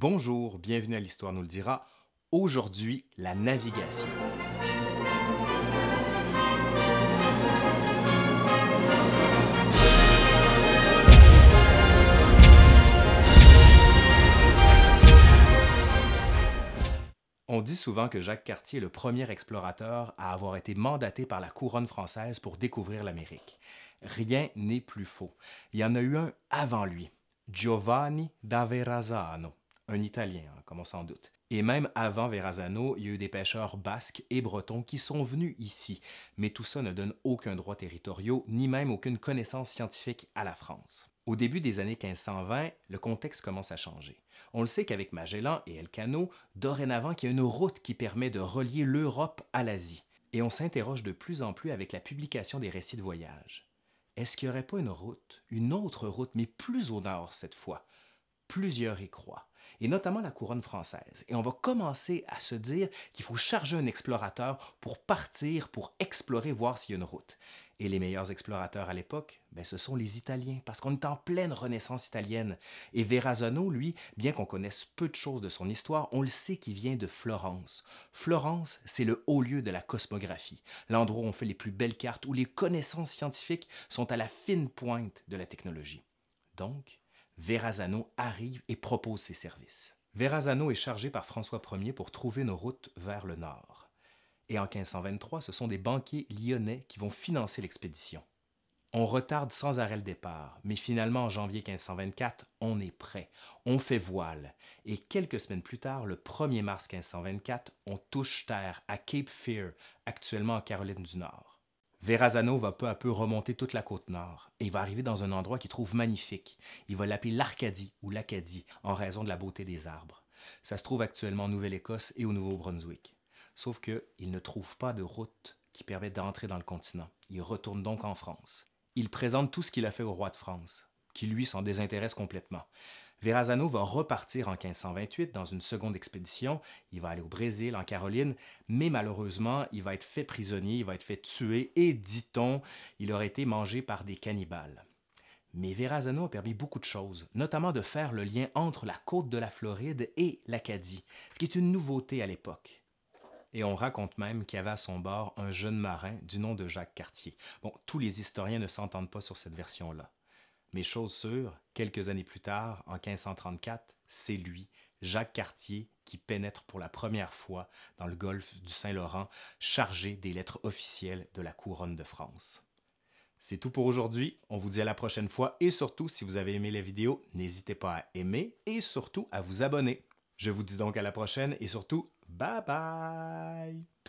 Bonjour, bienvenue à l'Histoire nous le dira. Aujourd'hui, la navigation. On dit souvent que Jacques Cartier est le premier explorateur à avoir été mandaté par la couronne française pour découvrir l'Amérique. Rien n'est plus faux. Il y en a eu un avant lui, Giovanni da Verrazzano, un Italien, hein, comme on s'en doute. Et même avant Verrazzano, il y a eu des pêcheurs basques et bretons qui sont venus ici, mais tout ça ne donne aucun droit territoriaux, ni même aucune connaissance scientifique à la France. Au début des années 1520, le contexte commence à changer. On le sait qu'avec Magellan et Elcano, dorénavant, il y a une route qui permet de relier l'Europe à l'Asie. Et on s'interroge de plus en plus avec la publication des récits de voyage. Est-ce qu'il n'y aurait pas une route, une autre route, mais plus au nord cette fois? Plusieurs y croient, et notamment la couronne française. Et on va commencer à se dire qu'il faut charger un explorateur pour partir, pour explorer, voir s'il y a une route. Et les meilleurs explorateurs à l'époque, ben, ce sont les Italiens, parce qu'on est en pleine renaissance italienne. Et Verrazzano, lui, bien qu'on connaisse peu de choses de son histoire, on le sait qu'il vient de Florence. Florence, c'est le haut lieu de la cosmographie, l'endroit où on fait les plus belles cartes, où les connaissances scientifiques sont à la fine pointe de la technologie. Donc, Verrazzano arrive et propose ses services. Verrazzano est chargé par François Ier pour trouver nos routes vers le nord. Et en 1523, ce sont des banquiers lyonnais qui vont financer l'expédition. On retarde sans arrêt le départ, mais finalement en janvier 1524, on est prêt, on fait voile, et quelques semaines plus tard, le 1er mars 1524, on touche terre à Cape Fear, actuellement en Caroline du Nord. Verrazzano va peu à peu remonter toute la côte nord, et il va arriver dans un endroit qu'il trouve magnifique. Il va l'appeler l'Arcadie ou l'Acadie, en raison de la beauté des arbres. Ça se trouve actuellement en Nouvelle-Écosse et au Nouveau-Brunswick. Sauf qu'il ne trouve pas de route qui permette d'entrer dans le continent. Il retourne donc en France. Il présente tout ce qu'il a fait au roi de France, qui lui s'en désintéresse complètement. Verrazzano va repartir en 1528 dans une seconde expédition. Il va aller au Brésil, en Caroline, mais malheureusement, il va être fait prisonnier, il va être fait tuer et, dit-on, il aurait été mangé par des cannibales. Mais Verrazzano a permis beaucoup de choses, notamment de faire le lien entre la côte de la Floride et l'Acadie, ce qui est une nouveauté à l'époque et on raconte même qu'il y avait à son bord un jeune marin du nom de Jacques Cartier. Bon, tous les historiens ne s'entendent pas sur cette version-là. Mais chose sûre, quelques années plus tard, en 1534, c'est lui, Jacques Cartier, qui pénètre pour la première fois dans le golfe du Saint-Laurent, chargé des lettres officielles de la couronne de France. C'est tout pour aujourd'hui, on vous dit à la prochaine fois et surtout, si vous avez aimé la vidéo, n'hésitez pas à aimer et surtout à vous abonner. Je vous dis donc à la prochaine et surtout, bye bye